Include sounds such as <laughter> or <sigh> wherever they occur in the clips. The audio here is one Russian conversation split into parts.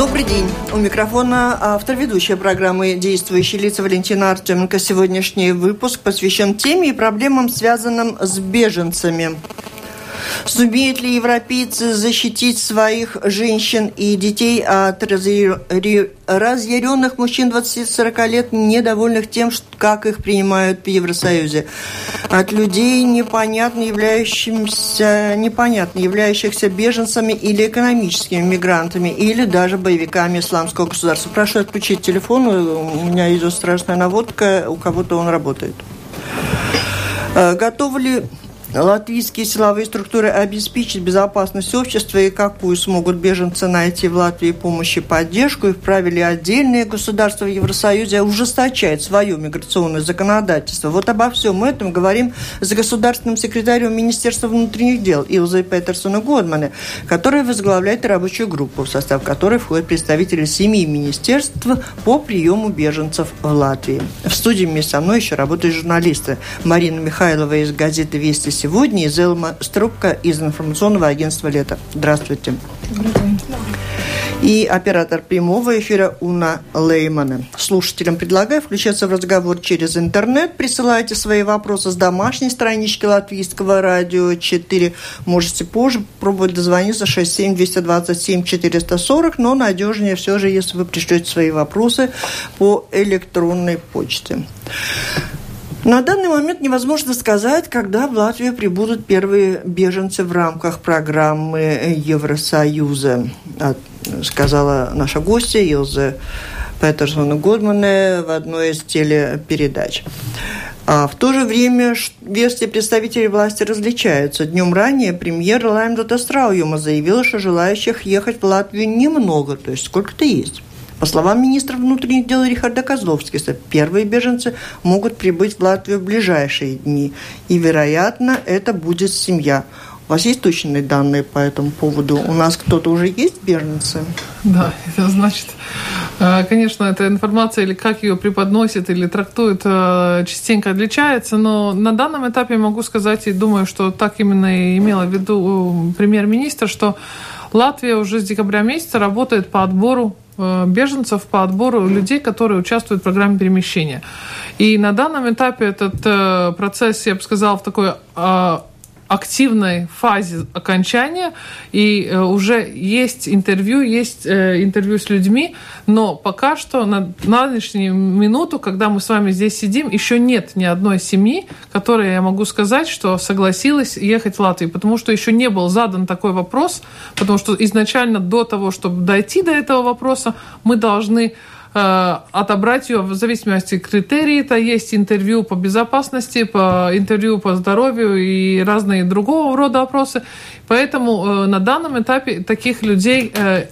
Добрый день. У микрофона автор ведущей программы «Действующие лица» Валентина Артеменко. Сегодняшний выпуск посвящен теме и проблемам, связанным с беженцами. Сумеют ли европейцы защитить своих женщин и детей от разъяренных мужчин 20-40 лет, недовольных тем, как их принимают в Евросоюзе? От людей, непонятно являющихся, непонятно являющихся беженцами или экономическими мигрантами, или даже боевиками исламского государства. Прошу отключить телефон, у меня идет страшная наводка, у кого-то он работает. Э, готовы ли латвийские силовые структуры обеспечить безопасность общества и какую смогут беженцы найти в Латвии помощь и поддержку, и вправе ли отдельные государства в Евросоюзе ужесточать свое миграционное законодательство. Вот обо всем этом говорим с государственным секретарем Министерства внутренних дел Илзой Петерсона Годмане, который возглавляет рабочую группу, в состав которой входят представители семи министерств по приему беженцев в Латвии. В студии вместе со мной еще работают журналисты Марина Михайлова из газеты «Вести сегодня из Элма Струбка из информационного агентства «Лето». Здравствуйте. И оператор прямого эфира Уна Леймана. Слушателям предлагаю включаться в разговор через интернет. Присылайте свои вопросы с домашней странички Латвийского радио 4. Можете позже пробовать дозвониться 67 227 440, но надежнее все же, если вы пришлете свои вопросы по электронной почте. На данный момент невозможно сказать, когда в Латвию прибудут первые беженцы в рамках программы Евросоюза, сказала наша гостья Илза Петерсона Годмане в одной из телепередач. А в то же время версии представителей власти различаются. Днем ранее премьер Лаймдота Страуюма заявила, что желающих ехать в Латвию немного, то есть сколько-то есть. По словам министра внутренних дел Рихарда Козловскиса, первые беженцы могут прибыть в Латвию в ближайшие дни. И, вероятно, это будет семья. У вас есть точные данные по этому поводу? У нас кто-то уже есть беженцы? Да, это значит, э, конечно, эта информация или как ее преподносит или трактует, э, частенько отличается, но на данном этапе могу сказать и думаю, что так именно и имела в виду премьер-министр, что Латвия уже с декабря месяца работает по отбору Э, беженцев по отбору людей, которые участвуют в программе перемещения. И на данном этапе этот э, процесс, я бы сказала, в такой э, активной фазе окончания, и э, уже есть интервью, есть э, интервью с людьми, но пока что на, на нынешнюю минуту, когда мы с вами здесь сидим, еще нет ни одной семьи, которая, я могу сказать, что согласилась ехать в Латвию, потому что еще не был задан такой вопрос, потому что изначально до того, чтобы дойти до этого вопроса, мы должны отобрать ее в зависимости от критерий. Это есть интервью по безопасности, по интервью по здоровью и разные другого рода опросы. Поэтому э, на данном этапе таких людей э,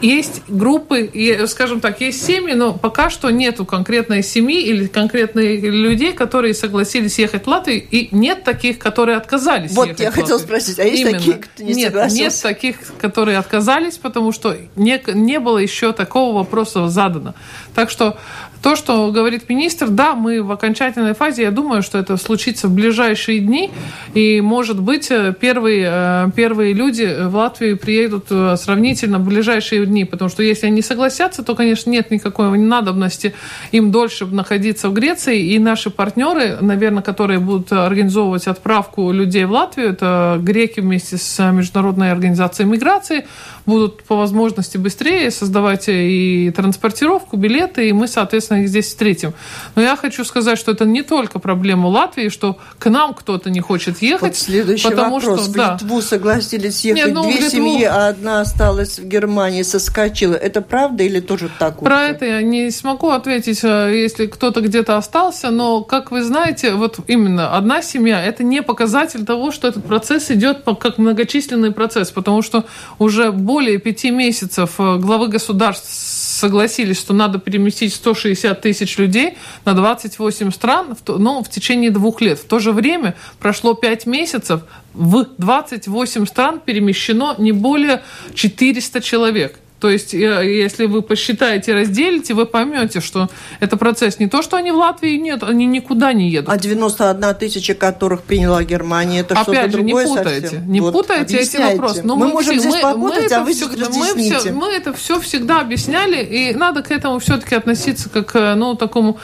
есть группы, скажем так, есть семьи, но пока что нету конкретной семьи или конкретных людей, которые согласились ехать в Латвию, и нет таких, которые отказались вот, ехать я хотела спросить, а есть Именно. такие, кто не нет, согласился? Нет таких, которые отказались, потому что не, не было еще такого вопроса задано. Так что то, что говорит министр, да, мы в окончательной фазе, я думаю, что это случится в ближайшие дни, и, может быть, э, первые, э, первые люди в Латвию приедут э, сравнительно в ближайшие дни, потому что если они согласятся, то, конечно, нет никакой надобности им дольше находиться в Греции, и наши партнеры, наверное, которые будут организовывать отправку людей в Латвию, это греки вместе с Международной организацией миграции, будут по возможности быстрее создавать и транспортировку, билеты, и мы, соответственно, их здесь встретим. Но я хочу сказать, что это не только проблема Латвии, что к нам кто-то не хочет ехать. Вот следующий потому вопрос. Что, в да. Литву согласились ехать Нет, ну, две Литву... семьи, а одна осталась в Германии, соскочила. Это правда или тоже так? Про это я не смогу ответить, э, если кто-то где-то остался, но, как вы знаете, вот именно одна семья – это не показатель того, что этот процесс идет как многочисленный процесс, потому что уже более более пяти месяцев э, главы государств согласились, что надо переместить 160 тысяч людей на 28 стран ну, в течение двух лет. В то же время прошло 5 месяцев, в 28 стран перемещено не более 400 человек. То есть, э, если вы посчитаете, разделите, вы поймете, что это процесс не то, что они в Латвии нет, они никуда не едут. А 91 тысяча, которых приняла Германия, это что-то другое не путайте, совсем? Не вот, путайте эти вопросы. Но мы, мы можем все, здесь мы, попутать, мы а вы все, мы, все, мы это все всегда объясняли, и надо к этому все-таки относиться как э, ну, такому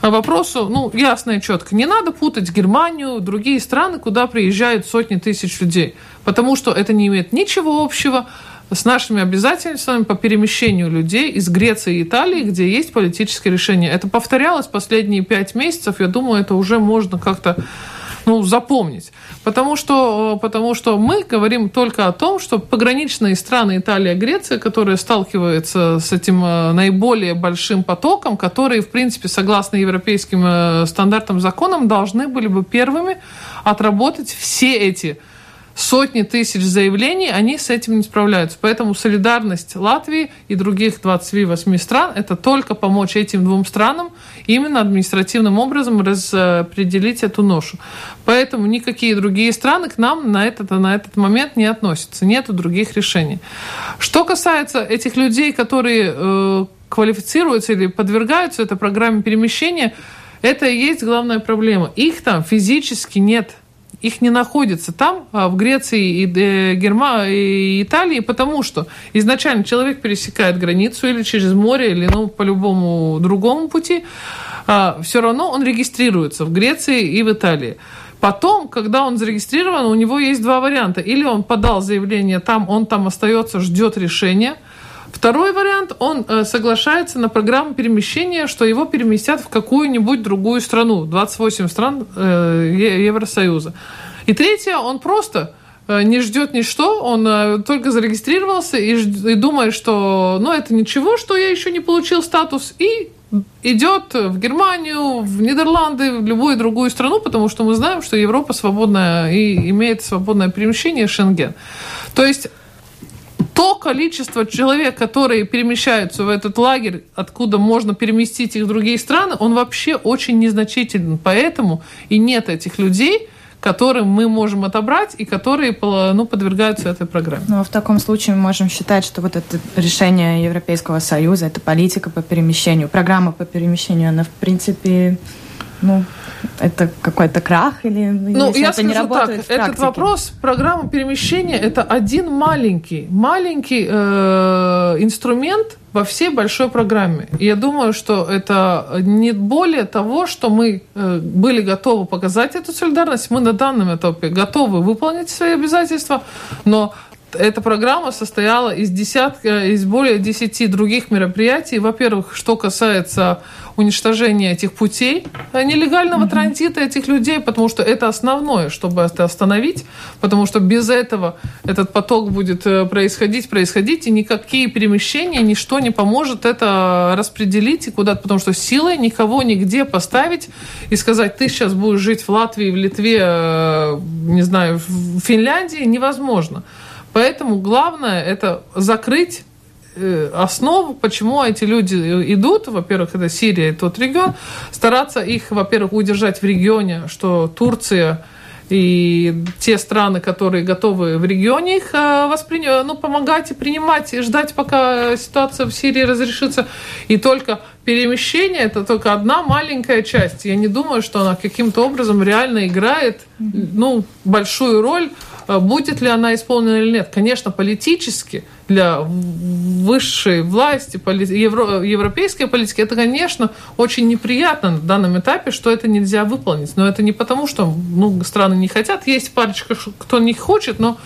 вопросу, ну, ясно и четко. Не надо путать Германию, другие страны, куда приезжают сотни тысяч людей, потому что это не имеет ничего общего с нашими обязательствами по перемещению людей из Греции и Италии, где есть политическое решение. Это повторялось последние пять месяцев. Я думаю, это уже можно как-то ну, запомнить. Потому что, потому что мы говорим только о том, что пограничные страны Италия Греция, которые сталкиваются с этим э, наиболее большим потоком, которые, в принципе, согласно европейским э, стандартам, законам, должны были бы первыми отработать все эти сотни тысяч заявлений, они с этим не справляются. Поэтому солидарность Латвии и других 28 стран – это только помочь этим двум странам именно административным образом распределить эту ношу. Поэтому никакие другие страны к нам на этот, на этот момент не относятся. Нет других решений. Что касается этих людей, которые э, квалифицируются или подвергаются этой программе перемещения, это и есть главная проблема. Их там физически нет их не находится там, а, в Греции и э, Герма... и Италии, потому что изначально человек пересекает границу или через море, или ну, по любому другому пути, а, все равно он регистрируется в Греции и в Италии. Потом, когда он зарегистрирован, у него есть два варианта. Или он подал заявление там, он там остается, ждет решения – Второй вариант, он э, соглашается на программу перемещения, что его переместят в какую-нибудь другую страну, 28 стран э, Евросоюза. И третье, он просто э, не ждет ничто, он только зарегистрировался и, и думает, что ну это ничего, что я еще не получил статус, и идет в Германию, в Нидерланды, в любую другую страну, потому что мы знаем, что Европа свободная и имеет свободное перемещение Шенген. То есть то количество человек, которые перемещаются в этот лагерь, откуда можно переместить их в другие страны, он вообще очень незначителен. Поэтому и нет этих людей, которым мы можем отобрать и которые ну, подвергаются этой программе. Ну, а в таком случае мы можем считать, что вот это решение Европейского Союза, это политика по перемещению, программа по перемещению, она, в принципе, ну, это какой-то крах или ну, я это скажу не работает так, этот вопрос, программа перемещения, это один маленький, маленький э, инструмент во всей большой программе. И я думаю, что это не более того, что мы э, были готовы показать эту солидарность, мы на данном этапе готовы выполнить свои обязательства, но эта программа состояла из десятка, из более десяти других мероприятий. Во-первых, что касается уничтожения этих путей э, нелегального mm-hmm. транзита этих людей, потому что это основное, чтобы это остановить, потому что без этого этот поток будет э, происходить, происходить, и никакие перемещения, ничто не поможет это распределить и куда-то, потому что силой никого нигде поставить и сказать, ты сейчас будешь жить в Латвии, в Литве, э, не знаю, в Финляндии, невозможно. Поэтому главное это закрыть э, основу, почему эти люди идут, во-первых, это Сирия и тот регион, стараться их, во-первых, удержать в регионе, что Турция и те страны, которые готовы в регионе их э, воспринимать, ну, помогать и принимать, и ждать, пока ситуация в Сирии разрешится. И только перемещение – это только одна маленькая часть. Я не думаю, что она каким-то образом реально играет ну, большую роль будет ли она исполнена или нет. Конечно, политически для высшей власти, евро, европейской политики, это, конечно, очень неприятно на данном этапе, что это нельзя выполнить. Но это не потому, что ну, страны не хотят. Есть парочка, кто не хочет, но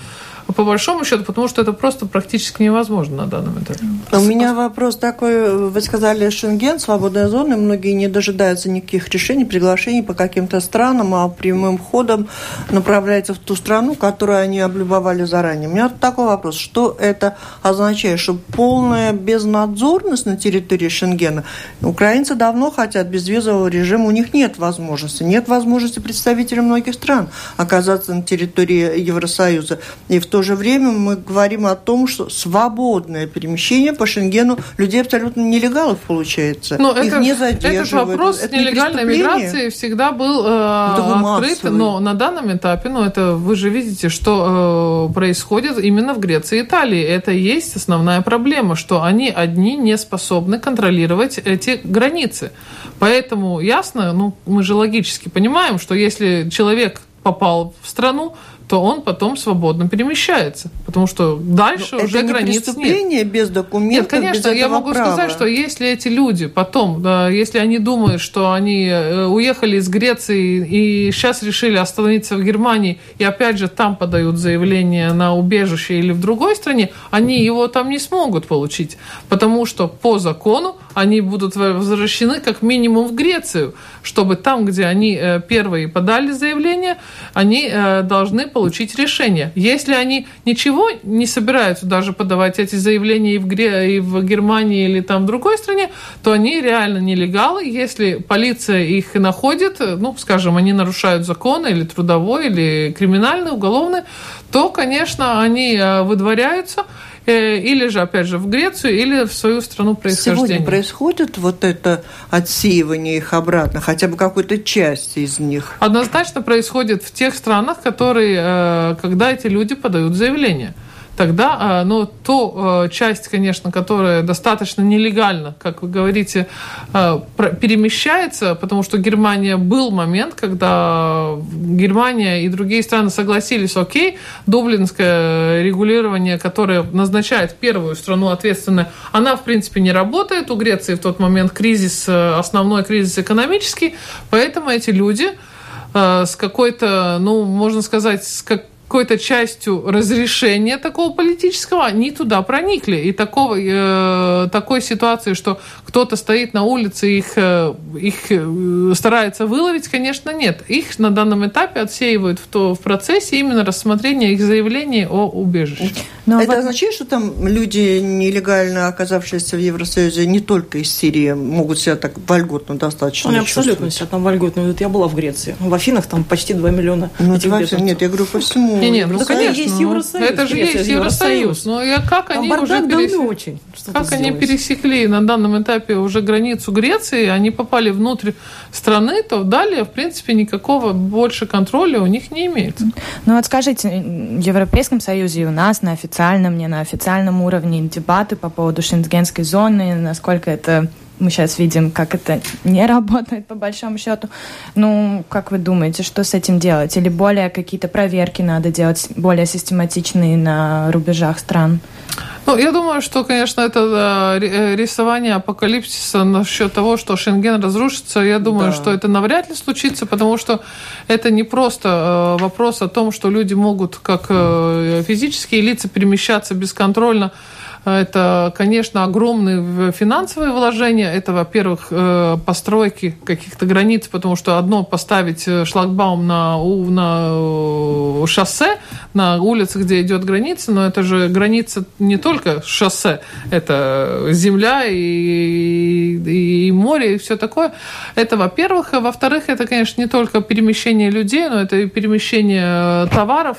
по большому счету, потому что это просто практически невозможно на данном этапе. У меня вопрос такой. Вы сказали Шенген, свободная зона, многие не дожидаются никаких решений, приглашений по каким-то странам, а прямым ходом направляются в ту страну, которую они облюбовали заранее. У меня такой вопрос. Что это означает? Что полная безнадзорность на территории Шенгена? Украинцы давно хотят безвизового режима, у них нет возможности. Нет возможности представителей многих стран оказаться на территории Евросоюза. И в то же время мы говорим о том, что свободное перемещение по Шенгену людей абсолютно нелегалов получается. Но Их это, не задерживают. Этот вопрос это нелегальной миграции всегда был э, открыт, массовый. но на данном этапе, ну это вы же видите, что э, происходит именно в Греции и Италии. Это и есть основная проблема, что они одни не способны контролировать эти границы. Поэтому ясно, ну мы же логически понимаем, что если человек попал в страну, то он потом свободно перемещается, потому что дальше Но уже это не границ преступление нет. без документов, Нет, конечно, без я могу права. сказать, что если эти люди потом, да, если они думают, что они э, уехали из Греции и сейчас решили остановиться в Германии, и опять же там подают заявление на убежище или в другой стране, они его там не смогут получить, потому что по закону они будут возвращены как минимум в Грецию, чтобы там, где они э, первые подали заявление, они э, должны получить решение. Если они ничего не собираются даже подавать эти заявления и в, Гре... и в Германии или там в другой стране, то они реально нелегалы. Если полиция их находит, ну, скажем, они нарушают законы или трудовой, или криминальный, уголовный, то, конечно, они э, выдворяются или же, опять же, в Грецию, или в свою страну происхождения. Сегодня происходит вот это отсеивание их обратно, хотя бы какой-то части из них? Однозначно происходит в тех странах, которые, когда эти люди подают заявление тогда, ну, то часть, конечно, которая достаточно нелегально, как вы говорите, перемещается, потому что Германия был момент, когда Германия и другие страны согласились, окей, дублинское регулирование, которое назначает первую страну ответственную, она, в принципе, не работает. У Греции в тот момент кризис, основной кризис экономический, поэтому эти люди с какой-то, ну, можно сказать, с как какой-то частью разрешения такого политического, они туда проникли. И такого, э, такой ситуации, что кто-то стоит на улице и их, э, их старается выловить, конечно, нет. Их на данном этапе отсеивают в, то, в процессе именно рассмотрения их заявлений о убежище. Но Это вот... означает, что там люди, нелегально оказавшиеся в Евросоюзе, не только из Сирии, могут себя так вольготно достаточно Они абсолютно себя там вольготно. Вот я была в Греции. В Афинах там почти 2 миллиона ну, этих беженцев. Нет, я говорю по всему не, нет, ну, конечно, есть Евросоюз. Это же есть Евросоюз. Но я, как они уже перес... очень. Как они пересекли на данном этапе уже границу Греции, они попали внутрь страны, то далее, в принципе, никакого больше контроля у них не имеется. Ну вот скажите, в Европейском Союзе и у нас на официальном, не на официальном уровне дебаты по поводу шенгенской зоны, насколько это мы сейчас видим, как это не <laughs> работает по большому счету. Ну, как вы думаете, что с этим делать? Или более какие-то проверки надо делать, более систематичные на рубежах стран? Ну, я думаю, что, конечно, это да, рисование апокалипсиса насчет того, что Шенген разрушится, я думаю, да. что это навряд ли случится, потому что это не просто вопрос о том, что люди могут, как физические лица, перемещаться бесконтрольно это, конечно, огромные финансовые вложения. Это, во-первых, постройки каких-то границ, потому что одно поставить шлагбаум на, на шоссе, на улице, где идет граница, но это же граница не только шоссе, это земля и, и, море и все такое. Это, во-первых. Во-вторых, это, конечно, не только перемещение людей, но это и перемещение товаров,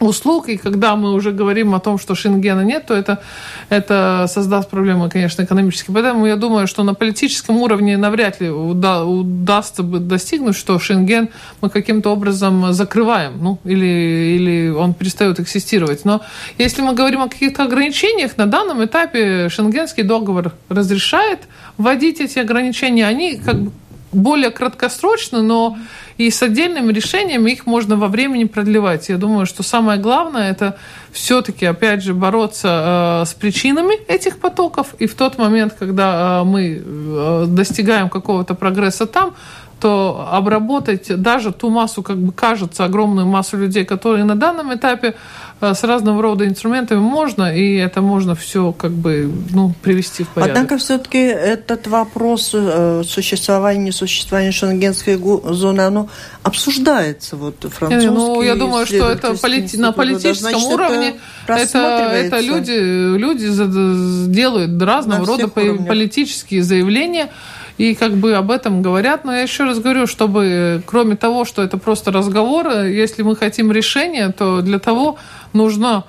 услуг, и когда мы уже говорим о том, что Шенгена нет, то это, это создаст проблемы, конечно, экономические. Поэтому я думаю, что на политическом уровне навряд ли уда, удастся бы достигнуть, что Шенген мы каким-то образом закрываем, ну, или, или он перестает экзистировать. Но если мы говорим о каких-то ограничениях, на данном этапе Шенгенский договор разрешает вводить эти ограничения. Они как бы более краткосрочно, но и с отдельными решениями их можно во времени продлевать. Я думаю, что самое главное это все-таки, опять же, бороться э, с причинами этих потоков. И в тот момент, когда э, мы э, достигаем какого-то прогресса там, то обработать даже ту массу, как бы кажется, огромную массу людей, которые на данном этапе с разного рода инструментами можно, и это можно все как бы ну, привести в порядок. Однако все-таки этот вопрос существования, несуществования шенгенской зоны, оно обсуждается вот французский. Ну, я думаю, что это полити... на политическом Значит, уровне это, это люди, люди делают разного рода уровнях. политические заявления. И как бы об этом говорят. Но я еще раз говорю, чтобы кроме того, что это просто разговор, если мы хотим решения, то для того нужно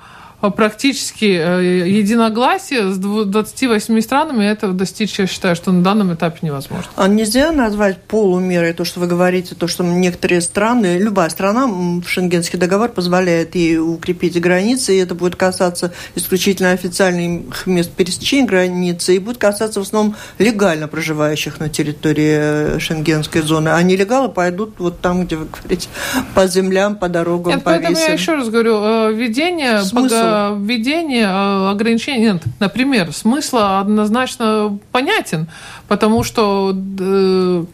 практически э, единогласие с 28 странами, это достичь, я считаю, что на данном этапе невозможно. А нельзя назвать полумерой то, что вы говорите, то, что некоторые страны, любая страна в Шенгенский договор позволяет ей укрепить границы, и это будет касаться исключительно официальных мест пересечения границы, и будет касаться в основном легально проживающих на территории э, Шенгенской зоны, а нелегалы пойдут вот там, где вы говорите, по землям, по дорогам, Нет, по поэтому весям. я еще раз говорю, э, введение Смысл? Введение э, ограничений, нет, например, смысл однозначно понятен, потому что э,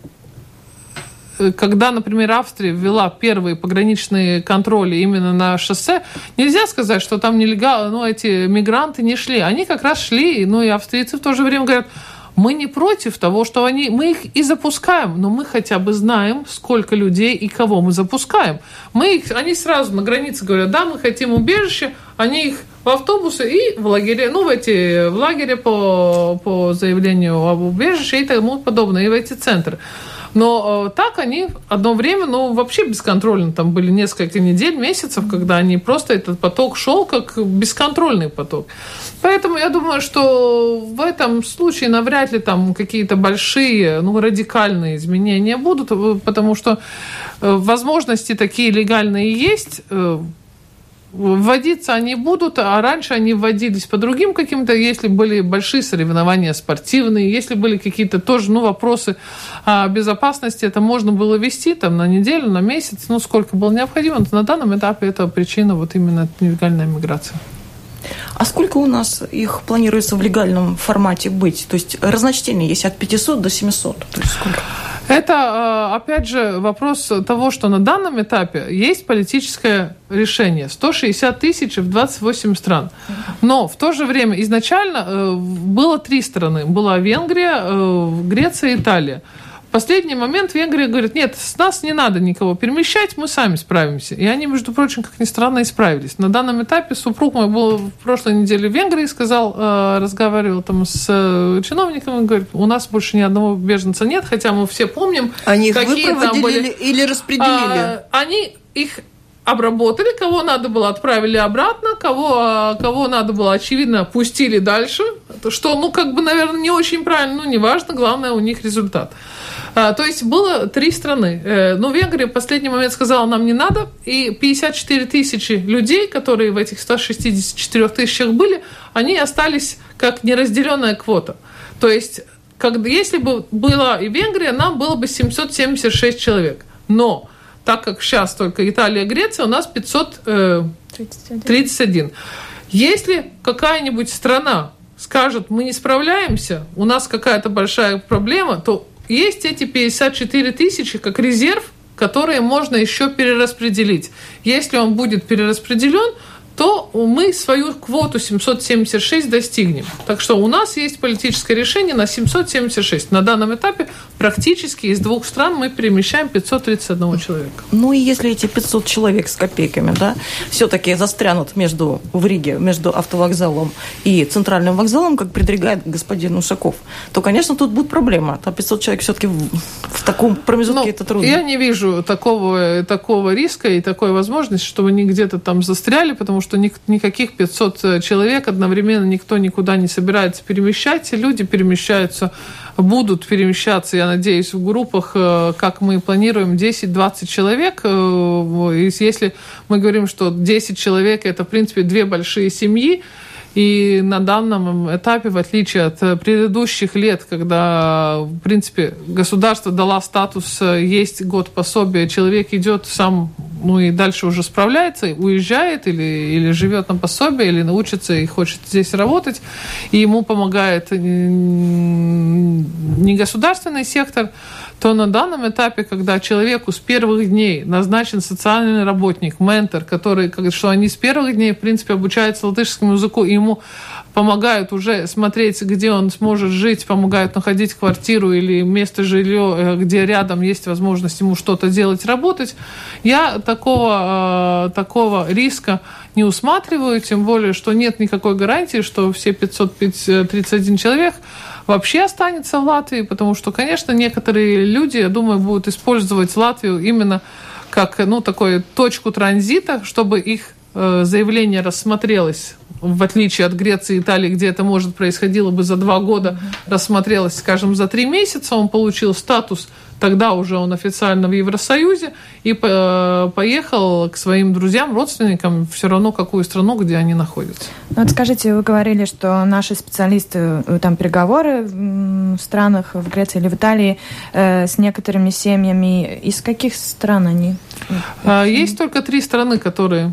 когда, например, Австрия ввела первые пограничные контроли именно на шоссе, нельзя сказать, что там нелегалы, ну, эти мигранты не шли. Они как раз шли, ну, и австрийцы в то же время говорят, мы не против того, что они, мы их и запускаем, но мы хотя бы знаем, сколько людей и кого мы запускаем. Мы их, они сразу на границе говорят, да, мы хотим убежище, они их в автобусы и в лагере, ну, в эти, в лагере по, по заявлению об убежище и тому подобное, и в эти центры. Но э, так они одно время, ну, вообще бесконтрольно. Там были несколько недель, месяцев, когда они просто этот поток шел как бесконтрольный поток. Поэтому я думаю, что в этом случае навряд ли там какие-то большие, ну, радикальные изменения будут, э, потому что э, возможности такие легальные есть. Э, Вводиться они будут, а раньше они вводились по другим каким-то, если были большие соревнования спортивные, если были какие-то тоже ну, вопросы безопасности, это можно было вести там на неделю, на месяц, ну сколько было необходимо. Но на данном этапе это причина вот именно нелегальная миграция. А сколько у нас их планируется в легальном формате быть? То есть разночтение есть от 500 до 700. То есть сколько? Это, опять же, вопрос того, что на данном этапе есть политическое решение. 160 тысяч в 28 стран. Но в то же время изначально было три страны. Была Венгрия, Греция и Италия. Последний момент Венгрия говорит, нет, с нас не надо никого перемещать, мы сами справимся. И они, между прочим, как ни странно, справились. На данном этапе супруг мой был в прошлой неделе в Венгрии, сказал, разговаривал там с чиновником, и говорит, у нас больше ни одного беженца нет, хотя мы все помним, они их какие там были... или распределили? А, они их обработали, кого надо было отправили обратно, кого, кого надо было, очевидно, пустили дальше, что, ну, как бы, наверное, не очень правильно, ну, неважно, главное у них результат. А, то есть было три страны. Э, но Венгрия в последний момент сказала, нам не надо, и 54 тысячи людей, которые в этих 164 тысячах были, они остались как неразделенная квота. То есть, когда, если бы была и Венгрия, нам было бы 776 человек. Но так как сейчас только Италия и Греция, у нас 531. Если какая-нибудь страна скажет, мы не справляемся, у нас какая-то большая проблема, то есть эти 54 тысячи как резерв, которые можно еще перераспределить. Если он будет перераспределен, то мы свою квоту 776 достигнем. Так что у нас есть политическое решение на 776. На данном этапе практически из двух стран мы перемещаем 531 человека. Ну и если эти 500 человек с копейками, да, все-таки застрянут между, в Риге, между автовокзалом и центральным вокзалом, как предрекает господин Ушаков, то, конечно, тут будет проблема. А 500 человек все-таки в, в таком промежутке Но это трудно. Я не вижу такого, такого риска и такой возможности, чтобы они где-то там застряли, потому что никаких 500 человек одновременно никто никуда не собирается перемещать. Люди перемещаются, будут перемещаться, я надеюсь, в группах, как мы планируем, 10-20 человек. Если мы говорим, что 10 человек – это, в принципе, две большие семьи, и на данном этапе, в отличие от предыдущих лет, когда, в принципе, государство дало статус «есть год пособия», человек идет сам, ну и дальше уже справляется, уезжает или, или живет на пособие, или научится и хочет здесь работать, и ему помогает не государственный сектор, то на данном этапе, когда человеку с первых дней назначен социальный работник, ментор, который, что они с первых дней, в принципе, обучаются латышскому языку, и ему помогают уже смотреть, где он сможет жить, помогают находить квартиру или место жилье, где рядом есть возможность ему что-то делать, работать. Я такого, такого риска не усматриваю, тем более, что нет никакой гарантии, что все 531 человек вообще останется в Латвии, потому что, конечно, некоторые люди, я думаю, будут использовать Латвию именно как ну, такую точку транзита, чтобы их э, заявление рассмотрелось в отличие от Греции и Италии, где это может происходило бы за два года, рассмотрелось, скажем, за три месяца, он получил статус Тогда уже он официально в Евросоюзе и поехал к своим друзьям, родственникам, все равно какую страну, где они находятся. Ну, вот скажите, вы говорили, что наши специалисты, э, там переговоры в странах, в Греции или в Италии э, с некоторыми семьями. Из каких стран они? А, есть только три страны, которые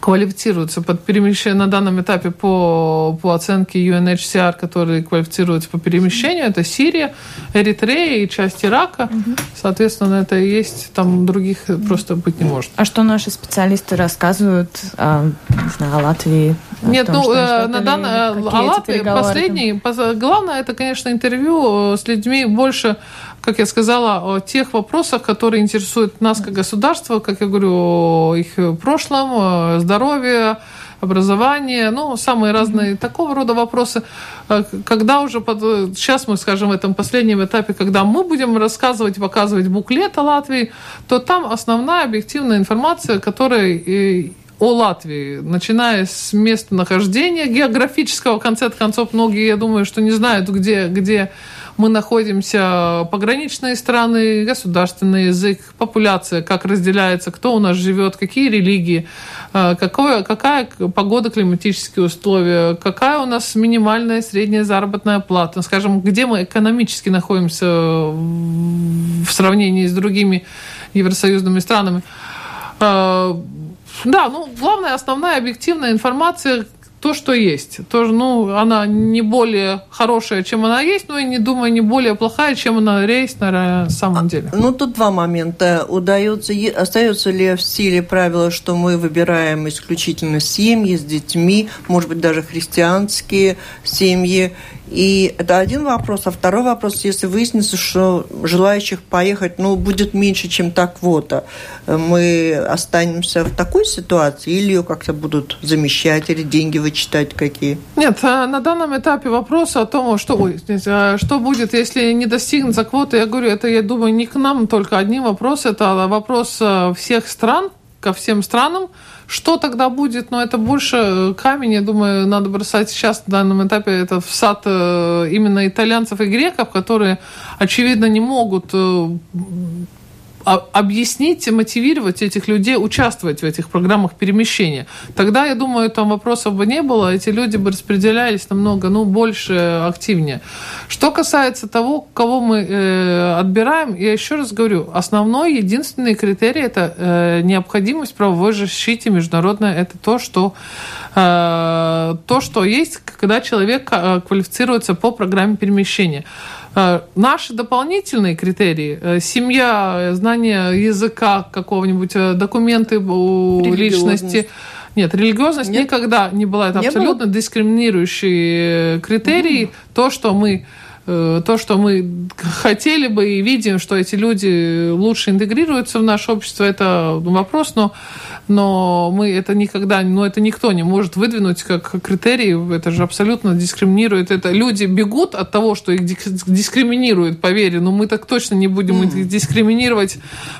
квалифицируются под перемещение на данном этапе по, по оценке UNHCR, которые квалифицируются по перемещению. Это Сирия, Эритрея и часть Ирака. Угу. Соответственно, это и есть, там других просто быть не может. А что наши специалисты рассказывают о, не знаю, о Латвии? О Нет, том, ну, э, на данный, э, о Латвии последний, там? главное, это, конечно, интервью с людьми больше как я сказала, о тех вопросах, которые интересуют нас как государство, как я говорю, о их прошлом, здоровье, образование, ну, самые разные mm-hmm. такого рода вопросы. А когда уже, под, сейчас мы, скажем, в этом последнем этапе, когда мы будем рассказывать, показывать буклет о Латвии, то там основная объективная информация, которая о Латвии, начиная с места нахождения географического, в конце концов, многие, я думаю, что не знают, где, где мы находимся, пограничные страны, государственный язык, популяция, как разделяется, кто у нас живет, какие религии, э, какое, какая погода, климатические условия, какая у нас минимальная средняя заработная плата, скажем, где мы экономически находимся в сравнении с другими евросоюзными странами. Э, да, ну, главная, основная объективная информация, то, что есть. Тоже, ну, она не более хорошая, чем она есть, но и не думаю, не более плохая, чем она есть на самом деле. Ну, тут два момента. Удается, остается ли в силе правило, что мы выбираем исключительно семьи с детьми, может быть, даже христианские семьи, и это один вопрос. А второй вопрос, если выяснится, что желающих поехать ну, будет меньше, чем та квота, мы останемся в такой ситуации или ее как-то будут замещать, или деньги вычитать какие? Нет, а на данном этапе вопрос о том, что, а что будет, если не достигнется квоты, я говорю, это, я думаю, не к нам только один вопрос, это вопрос э, всех стран, ко всем странам, что тогда будет? Но ну, это больше э, камень, я думаю, надо бросать сейчас на данном этапе это в сад э, именно итальянцев и греков, которые, очевидно, не могут э, объяснить, мотивировать этих людей участвовать в этих программах перемещения. Тогда, я думаю, там вопросов бы не было, эти люди бы распределялись намного, ну, больше, активнее. Что касается того, кого мы э, отбираем, я еще раз говорю, основной, единственный критерий – это э, необходимость правовой защиты международной, это то, что э, то, что есть, когда человек э, квалифицируется по программе перемещения. Э, наши дополнительные критерии – семья, знание языка какого-нибудь, э, документы личности – нет, религиозность Нет? никогда не была. Это не абсолютно было? дискриминирующий критерий. Угу. То, что мы то, что мы хотели бы и видим, что эти люди лучше интегрируются в наше общество, это вопрос, но но мы это никогда, но это никто не может выдвинуть как критерий, это же абсолютно дискриминирует. Это люди бегут от того, что их дискриминируют, поверь, но мы так точно не будем их дискриминировать,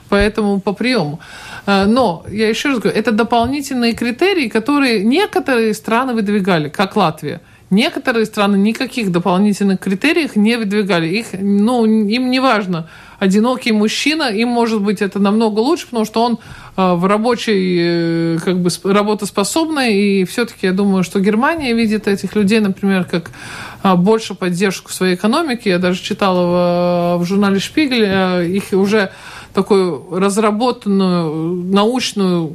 поэтому по приему. Э, но, я еще раз говорю, это дополнительные критерии, которые некоторые страны выдвигали, как Латвия. Некоторые страны никаких дополнительных критериев не выдвигали. Их, ну, им не важно, одинокий мужчина, им может быть это намного лучше, потому что он э, в рабочей, э, как бы работоспособной, и все-таки я думаю, что Германия видит этих людей, например, как э, больше поддержку своей экономики. Я даже читала в, в журнале Шпигель их уже такую разработанную научную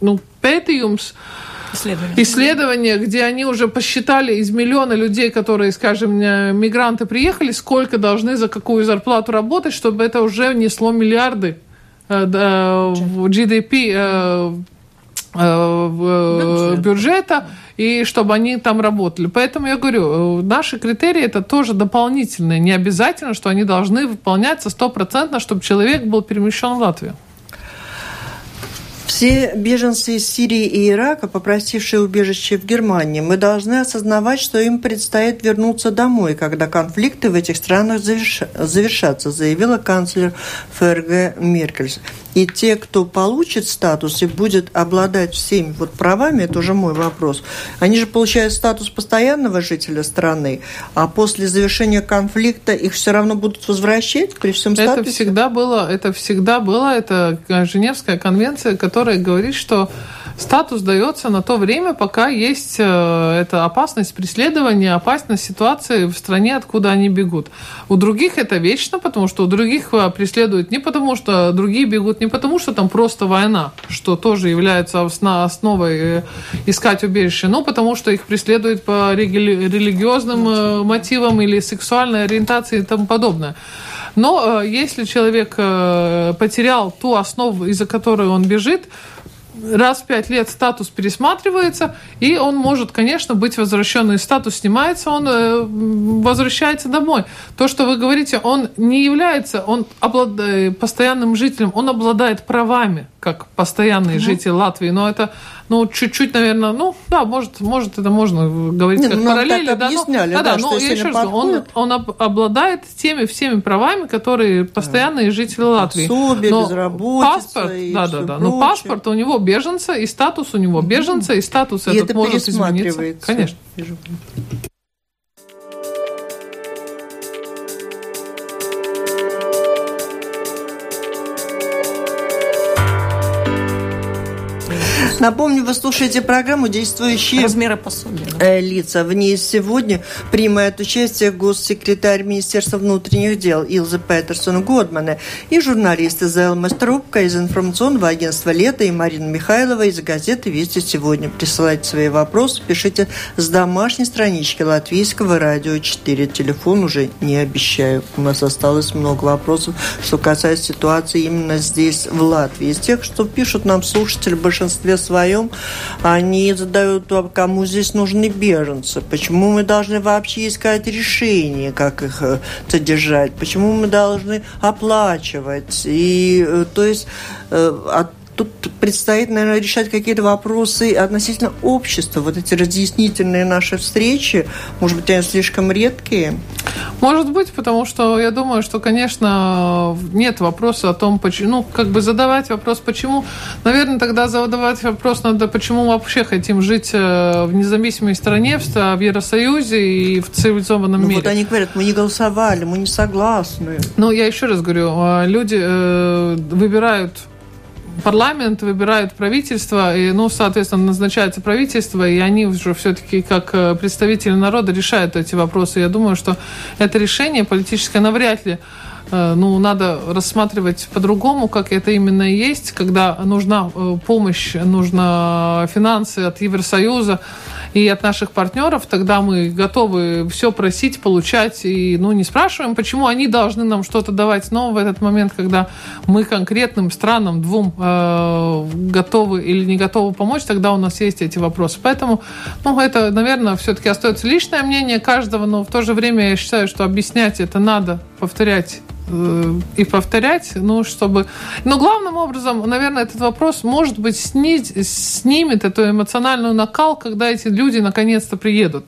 ну, петиумс, Исследования. Исследования, где они уже посчитали из миллиона людей, которые, скажем, мигранты приехали, сколько должны за какую зарплату работать, чтобы это уже несло миллиарды э, в GDP э, э, бюджета, и чтобы они там работали. Поэтому я говорю, наши критерии это тоже дополнительные. Не обязательно, что они должны выполняться стопроцентно, чтобы человек был перемещен в Латвию Все беженцы из Сирии и Ирака, попросившие убежище в Германии, мы должны осознавать, что им предстоит вернуться домой, когда конфликты в этих странах завершатся, заявила канцлер ФРГ Меркель. И те, кто получит статус и будет обладать всеми вот правами, это уже мой вопрос, они же получают статус постоянного жителя страны, а после завершения конфликта их все равно будут возвращать при всем статусе? Это всегда было, это всегда было, это Женевская конвенция, которая говорит, что статус дается на то время, пока есть э, эта опасность преследования, опасность ситуации в стране, откуда они бегут. У других это вечно, потому что у других э, преследуют не потому, что другие бегут не потому, что там просто война, что тоже является основой э, искать убежище, но потому что их преследуют по религиозным мотивам или сексуальной ориентации и тому подобное. Но если человек потерял ту основу, из-за которой он бежит, раз в пять лет статус пересматривается, и он может, конечно, быть возвращенный. Статус снимается, он э, возвращается домой. То, что вы говорите, он не является он облад... постоянным жителем, он обладает правами, как постоянный угу. житель Латвии, но это ну, чуть-чуть, наверное, ну, да, может, может это можно говорить Нет, как ну, параллели. Так да, ну, да, да, да, но я еще раз он, он обладает теми всеми правами, которые постоянные да. жители Латвии. Пособие, но паспорт, да, да, да, но паспорт у него беженца, и статус у него беженца, и статус и этот это может измениться. Конечно. Напомню, вы слушаете программу «Действующие размеры пособия. Э, лица». В ней сегодня принимает участие госсекретарь Министерства внутренних дел Илза Петерсон Годмане и журналисты Зелма Струбка из информационного агентства «Лето» и Марина Михайлова из газеты «Вести сегодня». Присылайте свои вопросы, пишите с домашней странички Латвийского радио 4. Телефон уже не обещаю. У нас осталось много вопросов, что касается ситуации именно здесь, в Латвии. Из тех, что пишут нам слушатели, в большинстве своем, они задают, кому здесь нужны беженцы, почему мы должны вообще искать решение, как их э, содержать, почему мы должны оплачивать. И, э, то есть, э, от тут предстоит, наверное, решать какие-то вопросы относительно общества. Вот эти разъяснительные наши встречи, может быть, они слишком редкие? Может быть, потому что я думаю, что, конечно, нет вопроса о том, почему, ну, как бы задавать вопрос, почему. Наверное, тогда задавать вопрос надо, почему мы вообще хотим жить э, в независимой стране, в Евросоюзе и в цивилизованном ну, мире. Вот они говорят, мы не голосовали, мы не согласны. Ну, я еще раз говорю, э, люди э, выбирают парламент выбирает правительство, и, ну, соответственно, назначается правительство, и они уже все-таки как э, представители народа решают эти вопросы. Я думаю, что это решение политическое навряд ли э, ну, надо рассматривать по-другому, как это именно и есть, когда нужна э, помощь, нужна финансы от Евросоюза, и от наших партнеров, тогда мы готовы все просить, получать, и ну, не спрашиваем, почему они должны нам что-то давать. Но в этот момент, когда мы конкретным странам, двум, э, готовы или не готовы помочь, тогда у нас есть эти вопросы. Поэтому, ну, это, наверное, все-таки остается личное мнение каждого, но в то же время я считаю, что объяснять это надо, повторять и повторять, ну, чтобы... Но главным образом, наверное, этот вопрос, может быть, снизь, снимет эту эмоциональную накал, когда эти люди наконец-то приедут.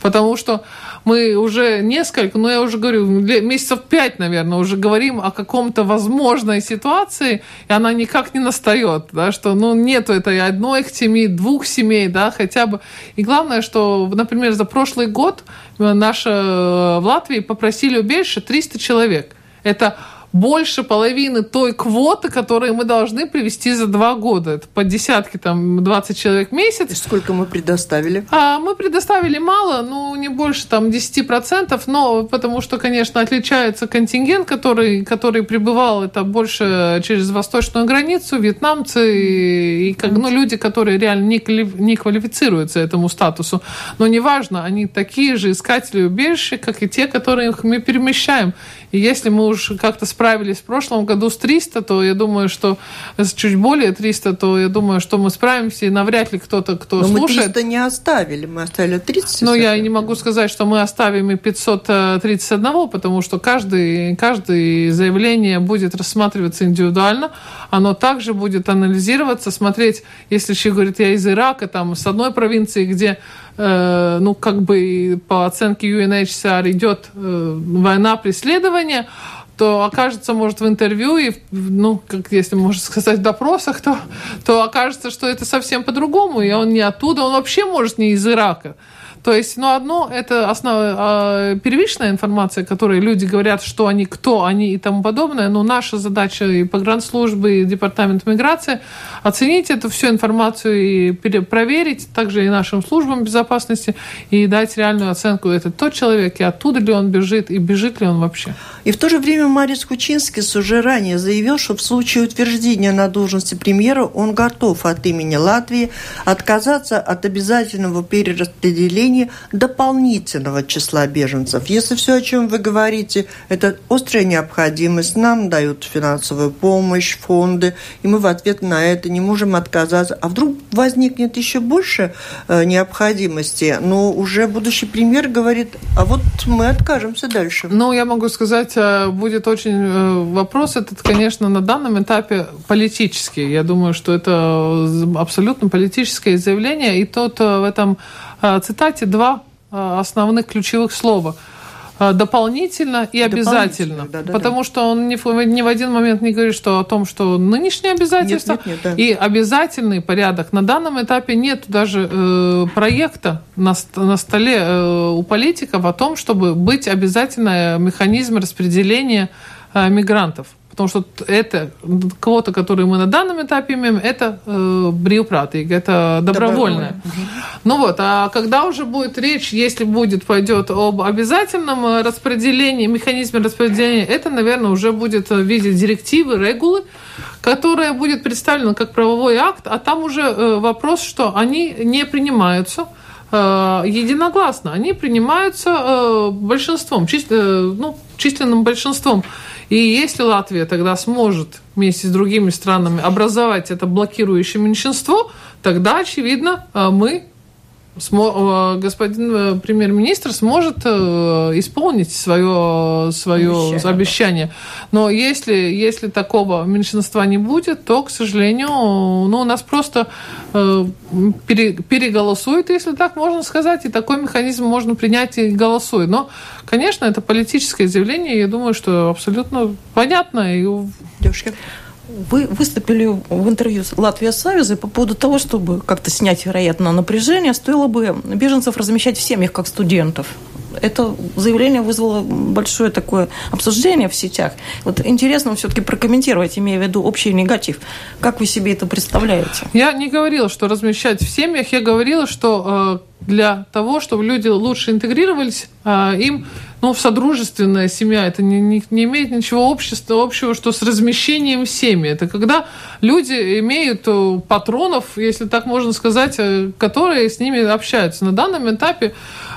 Потому что мы уже несколько, ну, я уже говорю, месяцев пять, наверное, уже говорим о каком-то возможной ситуации, и она никак не настает, да, что, ну, нету этой одной семьи, двух семей, да, хотя бы. И главное, что, например, за прошлый год наша э, в Латвии попросили убежище 300 человек – это больше половины той квоты, которую мы должны привести за два года. Это по десятке, там, 20 человек в месяц. И сколько мы предоставили? А, мы предоставили мало, ну, не больше, там, 10%, но потому что, конечно, отличается контингент, который, который прибывал, это больше через восточную границу, вьетнамцы и, и как, ну, люди, которые реально не, не квалифицируются этому статусу. Но неважно, они такие же искатели убежища, как и те, которых мы перемещаем. И если мы уж как-то спрашиваем, справились в прошлом году с 300, то я думаю, что с чуть более 300, то я думаю, что мы справимся, и навряд ли кто-то, кто Но слушает... мы 300 не оставили, мы оставили 30. Но я не могу сказать, что мы оставим и 531, потому что каждый, каждое заявление будет рассматриваться индивидуально, оно также будет анализироваться, смотреть, если человек говорит, я из Ирака, там, с одной провинции, где Э, ну, как бы по оценке UNHCR идет э, война преследования, то окажется, может, в интервью и, ну, как если можно сказать, в допросах, то, то окажется, что это совсем по-другому, и он не оттуда, он вообще, может, не из Ирака. То есть, ну, одно – это основа, первичная информация, которой люди говорят, что они, кто они и тому подобное, но наша задача и погранслужбы, и департамент миграции – оценить эту всю информацию и проверить, также и нашим службам безопасности, и дать реальную оценку, это тот человек, и оттуда ли он бежит, и бежит ли он вообще. И в то же время Марис Кучинский уже ранее заявил, что в случае утверждения на должности премьера он готов от имени Латвии отказаться от обязательного перераспределения появлении дополнительного числа беженцев. Если все, о чем вы говорите, это острая необходимость, нам дают финансовую помощь, фонды, и мы в ответ на это не можем отказаться. А вдруг возникнет еще больше э, необходимости, но уже будущий премьер говорит, а вот мы откажемся дальше. Ну, я могу сказать, э, будет очень э, вопрос этот, конечно, на данном этапе политический. Я думаю, что это абсолютно политическое заявление, и тот в этом цитате два э, основных ключевых слова э, дополнительно и обязательно. Да, да, потому да. что он ни в, ни в один момент не говорит что о том, что нынешние обязательства нет, нет, нет, да. и обязательный порядок. На данном этапе нет даже э, проекта на, на столе э, у политиков о том, чтобы быть обязательный механизм распределения э, мигрантов. Потому что это квота, которую мы на данном этапе имеем, это э, бриупратик, это добровольное. Ну вот, а когда уже будет речь, если будет пойдет об обязательном распределении, механизме распределения, это, наверное, уже будет в виде директивы, регулы, которая будет представлена как правовой акт, а там уже э, вопрос, что они не принимаются э, единогласно, они принимаются э, большинством, числ, ну, численным большинством. И если Латвия тогда сможет вместе с другими странами образовать это блокирующее меньшинство, тогда, очевидно, э, мы господин э, премьер-министр сможет э, исполнить свое, свое обещание. обещание. Но если, если такого меньшинства не будет, то, к сожалению, ну, у нас просто пере, переголосуют, если так можно сказать, и такой механизм можно принять и голосует. Но, конечно, это политическое заявление, я думаю, что абсолютно понятно. И... Девушка. Вы выступили в интервью с Латвия Союза по поводу того, чтобы как-то снять, вероятно, напряжение, стоило бы беженцев размещать в семьях как студентов. Это заявление вызвало большое такое обсуждение в сетях. Вот интересно все-таки прокомментировать, имея в виду общий негатив. Как вы себе это представляете? Я не говорила, что размещать в семьях. Я говорила, что э, для того, чтобы люди лучше интегрировались, э, им ну, в содружественная семья, это не, не, не имеет ничего общества, общего, что с размещением в семьи. Это когда люди имеют э, патронов, если так можно сказать, которые с ними общаются. На данном этапе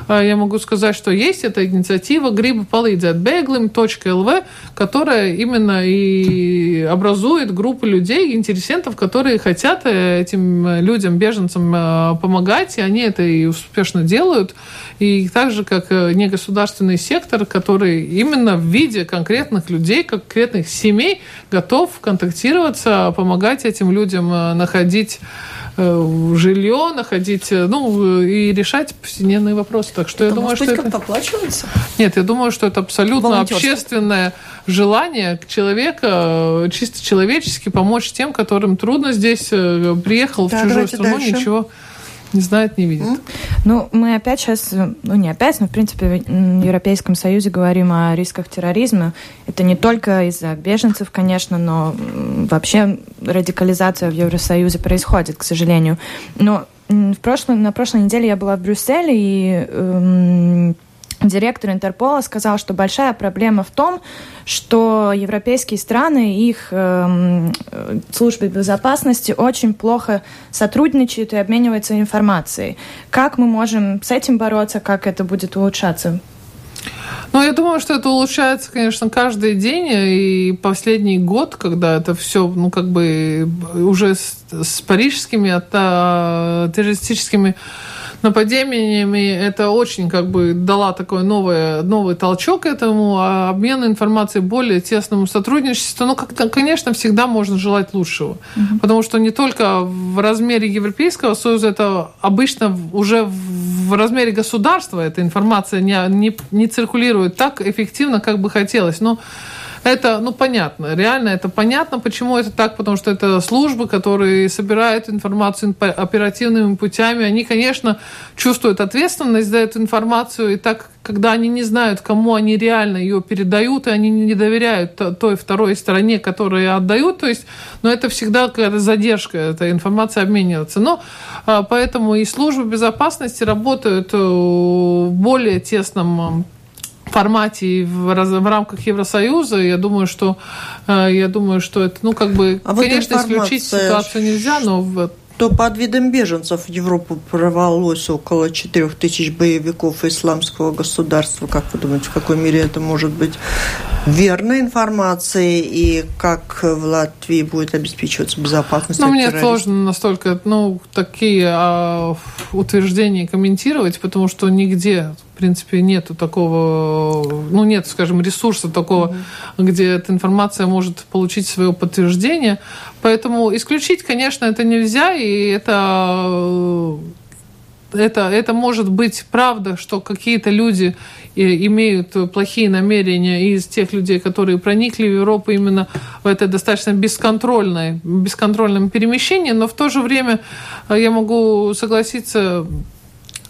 я могу сказать, что есть эта инициатива «Грибы полыдят беглым.лв», которая именно и образует группы людей, интересентов, которые хотят этим людям, беженцам помогать, и они это и успешно делают. И так же, как негосударственные сектор, сектор, который именно в виде конкретных людей, конкретных семей готов контактироваться, помогать этим людям э, находить э, жилье, находить, э, ну, и решать повседневные вопросы. Так что это я думаю, что это... как-то оплачивается? Нет, я думаю, что это абсолютно общественное желание человека, чисто человечески помочь тем, которым трудно здесь, приехал да, в чужую страну, дальше. ничего не знает, не видит. Ну, мы опять сейчас, ну не опять, но в принципе в Европейском Союзе говорим о рисках терроризма. Это не только из-за беженцев, конечно, но вообще радикализация в Евросоюзе происходит, к сожалению. Но в прошлом, на прошлой неделе я была в Брюсселе, и эм, директор Интерпола сказал, что большая проблема в том, что европейские страны, их э, службы безопасности очень плохо сотрудничают и обмениваются информацией. Как мы можем с этим бороться, как это будет улучшаться? Ну, я думаю, что это улучшается, конечно, каждый день. И последний год, когда это все, ну, как бы уже с, с парижскими а, террористическими нападениями это очень как бы дала такой новый, новый толчок этому, а обмену информацией, более тесному сотрудничеству. Ну, как-то, конечно, всегда можно желать лучшего. Mm-hmm. Потому что не только в размере Европейского Союза, это обычно уже в размере государства эта информация не, не, не циркулирует так эффективно, как бы хотелось. Но это, ну, понятно. Реально это понятно, почему это так, потому что это службы, которые собирают информацию оперативными путями. Они, конечно, чувствуют ответственность за эту информацию, и так, когда они не знают, кому они реально ее передают, и они не доверяют той второй стороне, которая отдают, то есть, но это всегда какая-то задержка, эта информация обменивается. Но а, поэтому и службы безопасности работают э, в более тесном формате и в, в рамках Евросоюза, я думаю, что э, я думаю, что это, ну, как бы, а конечно, исключить ситуацию нельзя, но в то под видом беженцев в Европу прорвалось около 4 тысяч боевиков исламского государства. Как вы думаете, в какой мере это может быть верной информацией и как в Латвии будет обеспечиваться безопасность? Ну, мне сложно настолько ну, такие а, утверждения комментировать, потому что нигде в принципе, нету такого, ну, нет, скажем, ресурса такого, mm-hmm. где эта информация может получить свое подтверждение. Поэтому исключить, конечно, это нельзя, и это это, это может быть правда, что какие-то люди э, имеют плохие намерения из тех людей, которые проникли в Европу именно в это достаточно бесконтрольное, бесконтрольном перемещении, но в то же время э, я могу согласиться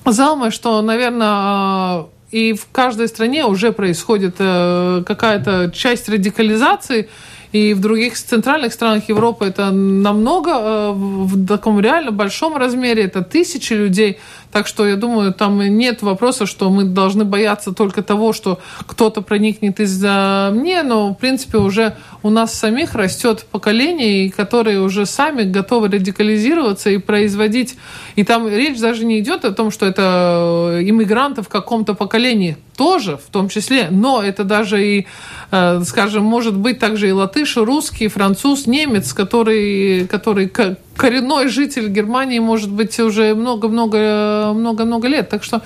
Залмы, что, наверное, и в каждой стране уже происходит э, какая-то часть радикализации, и в других центральных странах Европы это намного э, в таком реально большом размере, это тысячи людей, так что я думаю, там нет вопроса, что мы должны бояться только того, что кто-то проникнет из-за мне, но в принципе уже у нас самих растет поколение, которые уже сами готовы радикализироваться и производить. И там речь даже не идет о том, что это иммигранты в каком-то поколении тоже, в том числе, но это даже и, э, скажем, может быть также и латыш, русский, француз, немец, который, который коренной житель Германии, может быть, уже много-много-много-много лет. Так что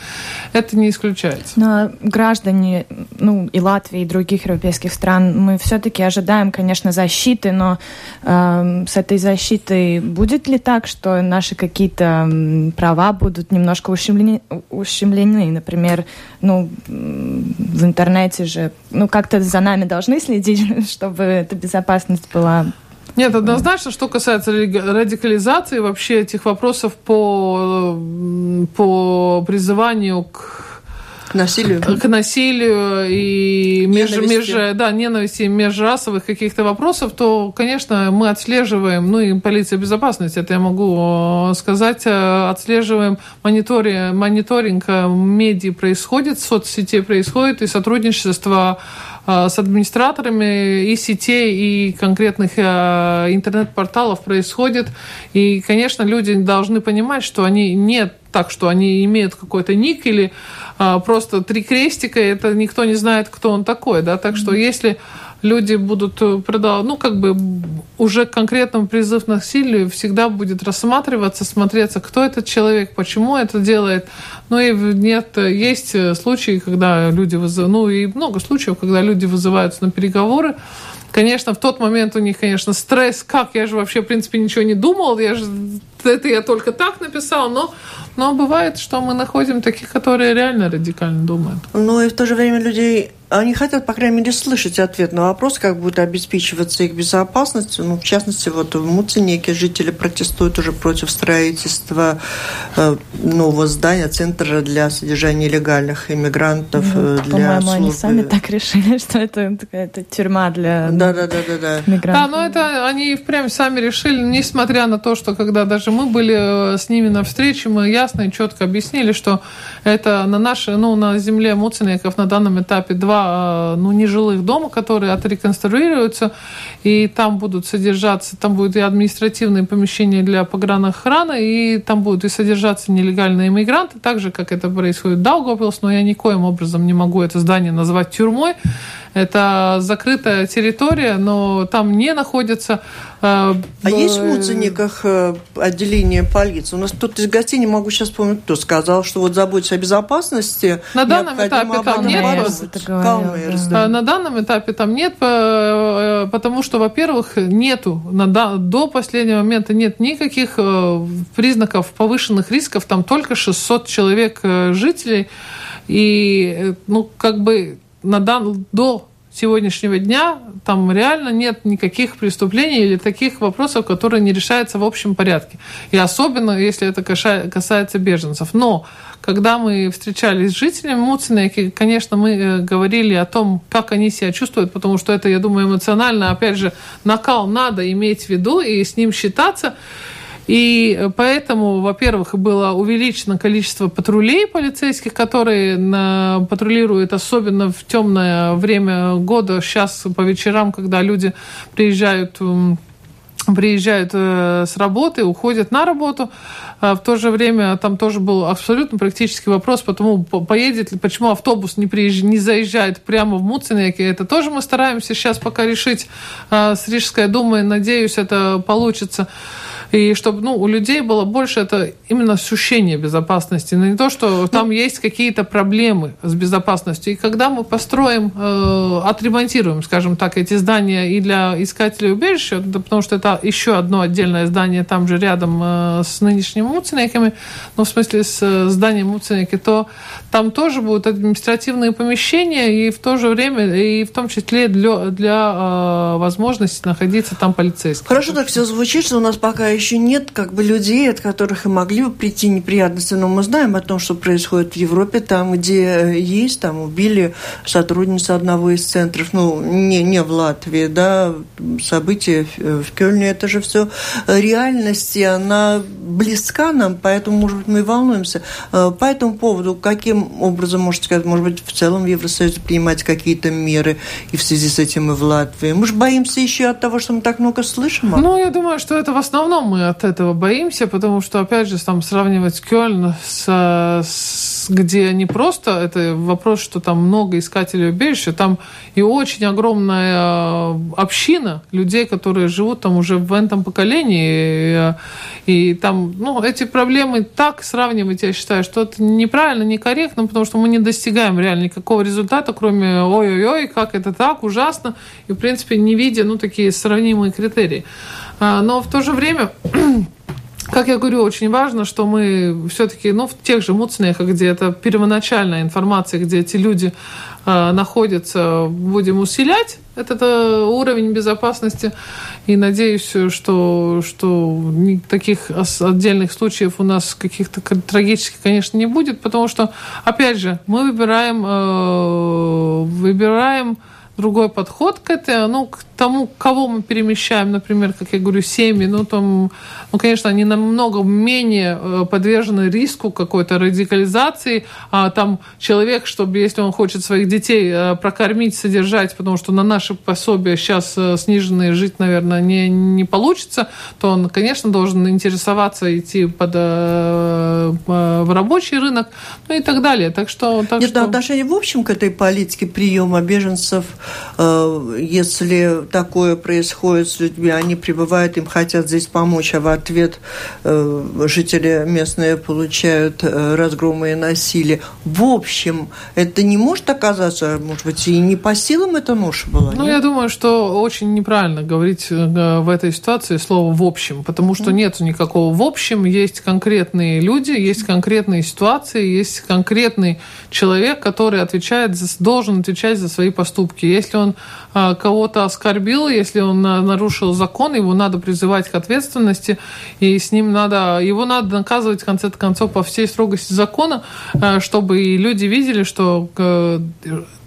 это не исключается. Но граждане, ну, и Латвии, и других европейских стран, мы все-таки ожидаем, конечно, защиты, но э, с этой защитой будет ли так, что наши какие-то права будут немножко ущемлены, ущемлены? Например, ну, в интернете же, ну, как-то за нами должны следить, <laughs> чтобы эта безопасность была нет, однозначно, что касается радикализации, вообще этих вопросов по, по призыванию к к насилию. К насилию и меж, меж, да, ненависти межрасовых каких-то вопросов, то, конечно, мы отслеживаем, ну и полиция безопасности, это я могу сказать, э, отслеживаем мониторинг, мониторинг э, медиа происходит, соцсетей происходит, и сотрудничество Э, с администраторами и сетей, и конкретных э, интернет-порталов происходит. И, конечно, люди должны понимать, что они не так, что они имеют какой-то ник или а, просто три крестика, это никто не знает, кто он такой, да, так что если люди будут э, продавать, ну, как бы уже конкретно призыв к насилию всегда будет рассматриваться, смотреться, кто этот человек, почему это делает. Ну, и нет, есть э, случаи, когда люди вызывают, ну, и много случаев, когда люди вызываются на переговоры, Конечно, в тот момент у них, конечно, стресс. Как? Я же вообще, в принципе, ничего не думал. Я же это я только так написал, но, но бывает, что мы находим таких, которые реально радикально думают. Ну и в то же время людей они хотят, по крайней мере, слышать ответ на вопрос, как будет обеспечиваться их безопасность. Ну, в частности, вот в Муцинеке жители протестуют уже против строительства э, нового здания, центра для содержания нелегальных иммигрантов. Ну, для по-моему, службы... они сами так решили, <laughs> что это какая-то тюрьма для да, да, да, да, да. мигрантов. Да, но это они прям сами решили, несмотря на то, что когда даже даже мы были с ними на встрече, мы ясно и четко объяснили, что это на нашей, ну, на земле Муценеков на данном этапе два, ну, нежилых дома, которые отреконструируются, и там будут содержаться, там будет и административные помещения для погранохраны, и там будут и содержаться нелегальные иммигранты, так же, как это происходит в Даугавпилс, но я никоим образом не могу это здание назвать тюрьмой, это закрытая территория, но там не находится... Э, а есть в Муцениках э, отделение полиции? У нас кто-то из гостей, не могу сейчас вспомнить, кто сказал, что вот заботиться о безопасности... На данном этапе там нет. Калмейерс, да. На данном этапе там нет, э, потому что, во-первых, нету, до последнего момента нет никаких э, признаков повышенных рисков, там только 600 человек жителей, и, ну, как бы на дан, до сегодняшнего дня там реально нет никаких преступлений или таких вопросов, которые не решаются в общем порядке. И особенно, если это касается беженцев. Но когда мы встречались с жителями Муцина, конечно, мы э, говорили о том, как они себя чувствуют, потому что это, я думаю, эмоционально, опять же, накал надо иметь в виду и с ним считаться. И поэтому, во-первых, было увеличено количество патрулей полицейских, которые патрулируют особенно в темное время года, сейчас по вечерам, когда люди приезжают приезжают э, с работы, уходят на работу. А в то же время там тоже был абсолютно практический вопрос, потому поедет ли, почему автобус не, приезж... не заезжает прямо в Муцинеке. Это тоже мы стараемся сейчас пока решить э, с Рижской думой. Надеюсь, это получится. И чтобы ну, у людей было больше это именно ощущение безопасности. Но не то, что там ну, есть какие-то проблемы с безопасностью. И когда мы построим, э, отремонтируем, скажем так, эти здания и для искателей убежища, потому что это еще одно отдельное здание там же рядом э, с нынешними Муцинеками, ну, в смысле с э, зданием Муцинеки, то там тоже будут административные помещения и в то же время, и в том числе для, для э, возможности находиться там полицейским. Хорошо так все звучит, что у нас пока еще нет как бы людей, от которых и могли бы прийти неприятности, но мы знаем о том, что происходит в Европе, там, где э, есть, там убили сотрудницу одного из центров, ну, не, не в Латвии, да, события в Кёльне, это же все реальность, и она близка нам, поэтому, может быть, мы волнуемся. Э, по этому поводу, каким образом, можете сказать, может быть, в целом в Евросоюзе принимать какие-то меры, и в связи с этим и в Латвии? Мы же боимся еще от того, что мы так много слышим. Ну, я думаю, что это в основном мы от этого боимся, потому что, опять же, там сравнивать Кёльн с, с где не просто, это вопрос, что там много искателей убежища, там и очень огромная э, община людей, которые живут там уже в этом поколении, и, и там, ну, эти проблемы так сравнивать, я считаю, что это неправильно, некорректно, потому что мы не достигаем реально никакого результата, кроме ой-ой-ой, как это так, ужасно, и, в принципе, не видя, ну, такие сравнимые критерии. А, но в то же время <clears throat> как я говорю, очень важно, что мы все-таки, ну, в тех же Муцнехах, где это первоначальная информация, где эти люди э, находятся, будем усилять этот э, уровень безопасности. И надеюсь, что, что таких отдельных случаев у нас каких-то трагических, конечно, не будет, потому что, опять же, мы выбираем, э, выбираем другой подход к этому, ну, к тому, кого мы перемещаем, например, как я говорю, семьи, ну, там, ну, конечно, они намного менее э, подвержены риску какой-то радикализации, а там человек, чтобы, если он хочет своих детей э, прокормить, содержать, потому что на наши пособия сейчас э, сниженные жить, наверное, не, не получится, то он, конечно, должен интересоваться, идти под, в рабочий рынок, ну и так далее. Так что... Так Нет, что... отношение в общем к этой политике приема беженцев, если такое происходит с людьми, они прибывают, им хотят здесь помочь, а в ответ э, жители местные получают э, разгромы и насилие. В общем, это не может оказаться, может быть, и не по силам эта ноша была? Ну, нет? я думаю, что очень неправильно говорить э, в этой ситуации слово «в общем», потому что нет никакого «в общем», есть конкретные люди, есть конкретные ситуации, есть конкретный человек, который отвечает, должен отвечать за свои поступки. Если он а, кого-то оскорбил, если он нарушил закон, его надо призывать к ответственности, и с ним надо, его надо наказывать в конце концов по всей строгости закона, а, чтобы и люди видели, что э,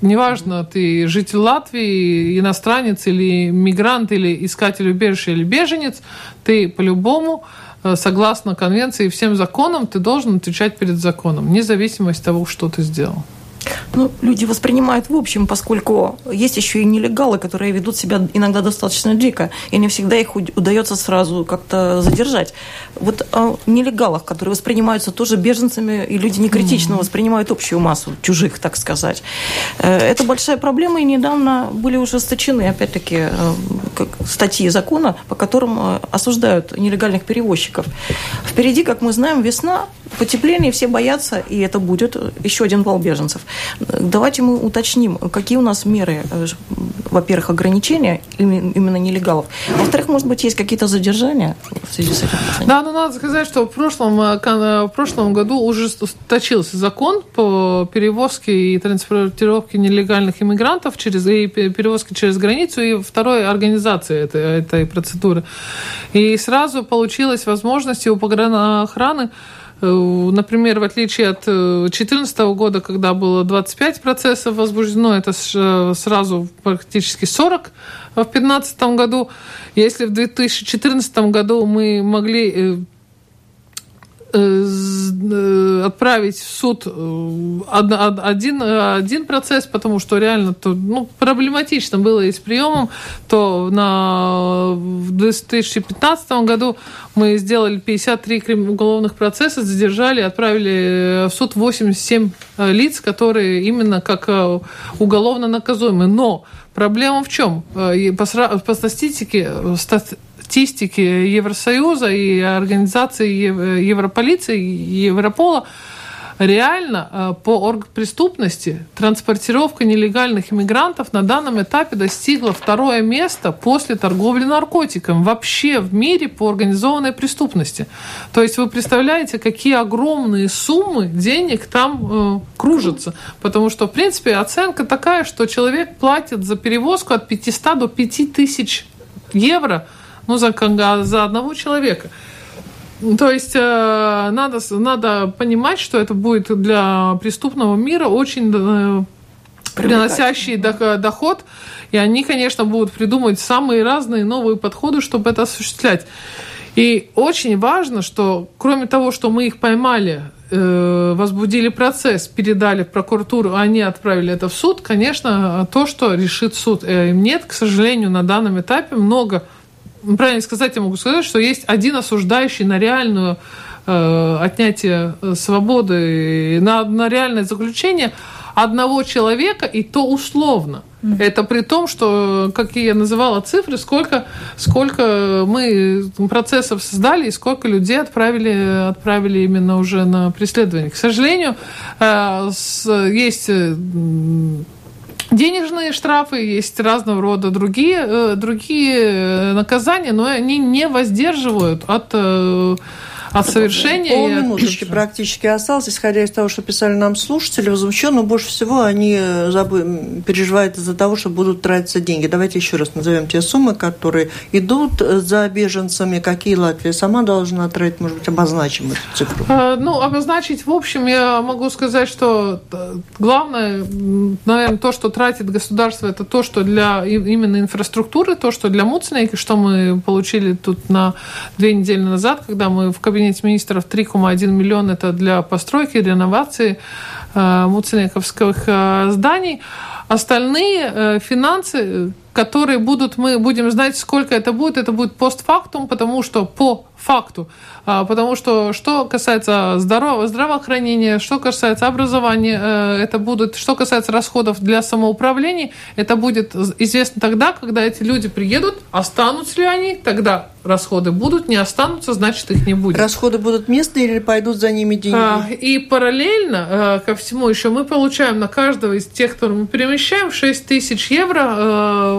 неважно, ты житель Латвии, иностранец или мигрант, или искатель убежища, или беженец, ты по-любому согласно конвенции и всем законам, ты должен отвечать перед законом, вне зависимости от того, что ты сделал. Ну, люди воспринимают в общем, поскольку есть еще и нелегалы, которые ведут себя иногда достаточно дико, и не всегда их удается сразу как-то задержать. Вот о нелегалах, которые воспринимаются тоже беженцами, и люди некритично mm-hmm. воспринимают общую массу чужих, так сказать. Э, это большая проблема, и недавно были ужесточены, опять-таки, э, статьи закона, по которым э, осуждают нелегальных перевозчиков. Впереди, как мы знаем, весна, потепление, все боятся, и это будет еще один вал беженцев. Давайте мы уточним, какие у нас меры, э, во-первых, ограничения именно нелегалов. Во-вторых, может быть, есть какие-то задержания в связи с этим? Да, но надо сказать, что в прошлом, э, э, в прошлом году уже ужесточился закон по перевозке и транспортировке нелегальных иммигрантов через и перевозке через границу и второй организации этой, этой процедуры. И сразу получилась возможность у погранохраны Э, например, в отличие от 2014 э, года, когда было 25 процессов возбуждено, это э, сразу практически 40 в 2015 году. Если в 2014 году мы могли Э, отправить в суд э, один, один процесс, потому что реально то, ну, проблематично было и с приемом, то на, в 2015 году мы сделали 53 уголовных процесса, задержали, отправили в суд 87 э, лиц, которые именно как уголовно наказуемы. Но проблема в чем? По, по статистике, статистики Евросоюза и организации Европолиции Европола реально э, по оргпреступности транспортировка нелегальных иммигрантов на данном этапе достигла второе место после торговли наркотиками вообще в мире по организованной преступности. То есть вы представляете, какие огромные суммы денег там э, кружатся. Потому что, в принципе, оценка такая, что человек платит за перевозку от 500 до 5000 евро – ну, за, за одного человека. То есть э, надо, надо понимать, что это будет для преступного мира очень э, приносящий доход, и они, конечно, будут придумывать самые разные новые подходы, чтобы это осуществлять. И очень важно, что кроме того, что мы их поймали, э, возбудили процесс, передали в прокуратуру, а они отправили это в суд, конечно, то, что решит суд. Нет, к сожалению, на данном этапе много правильно сказать, я могу сказать, что есть один осуждающий на реальную э, отнятие э, свободы, на, на реальное заключение одного человека, и то условно. Это при том, что, как я называла цифры, сколько, сколько мы процессов создали и сколько людей отправили, отправили именно уже на преследование. К сожалению, э, есть денежные штрафы, есть разного рода другие, э, другие э, наказания, но они не воздерживают от э, от совершения... Полминуточки практически осталось, исходя из того, что писали нам слушатели, возмущенно больше всего они забы... переживают из-за того, что будут тратиться деньги. Давайте еще раз назовем те суммы, которые идут за беженцами, какие Латвия сама должна тратить, может быть, обозначим эту цифру. А, ну, обозначить, в общем, я могу сказать, что э, главное, наверное, то, что тратит государство, это то, что для именно инфраструктуры, то, что для Муцнейки, что мы получили тут на две недели назад, когда мы в кабинете кабинете министров 3,1 миллиона это для постройки, реновации э, муцениковских э, зданий. Остальные э, финансы, которые будут, мы будем знать, сколько это будет, это будет постфактум, потому что по факту. А, потому что что касается здорового, здравоохранения, что касается образования, это будет, что касается расходов для самоуправления, это будет известно тогда, когда эти люди приедут, останутся ли они, тогда расходы будут, не останутся, значит их не будет. Расходы будут местные или пойдут за ними деньги? А, и параллельно а, ко всему еще мы получаем на каждого из тех, которых мы перемещаем, 6 тысяч евро а,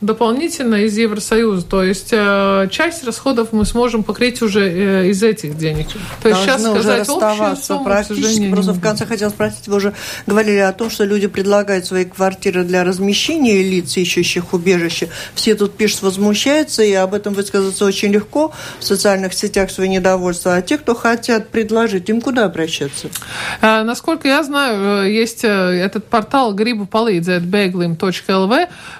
дополнительно из Евросоюза. То есть а, часть расходов мы сможем покрыть уже а, из этих денег. То есть сейчас сказать общую сумму, практически. Просто в конце хотел спросить, вы уже говорили о том, что люди предлагают свои квартиры для размещения лиц, ищущих убежище. Все тут пишут, возмущаются, и об этом высказаться очень легко в социальных сетях свое недовольство, а те, кто хотят предложить, им куда обращаться? А, насколько я знаю, э, есть э, этот портал грибу palīdzēt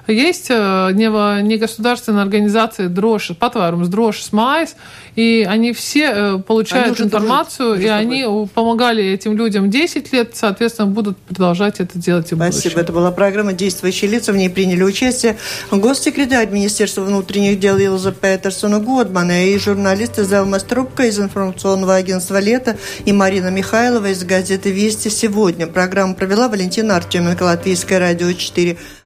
есть э, это негосударственная организация Дроши, Патварумс Дрошис Майс, и они все э, получают они информацию, и они помогали этим людям 10 лет, соответственно, будут продолжать это делать и Спасибо. Будущем. Это была программа «Действующие лица». В ней приняли участие госсекретарь Министерства внутренних дел Илза Петерсона Годмана и журналисты Зелма Струбка из информационного агентства «Лето» и Марина Михайлова из газеты «Вести сегодня». Программу провела Валентина Артеменко, Латвийское радио 4.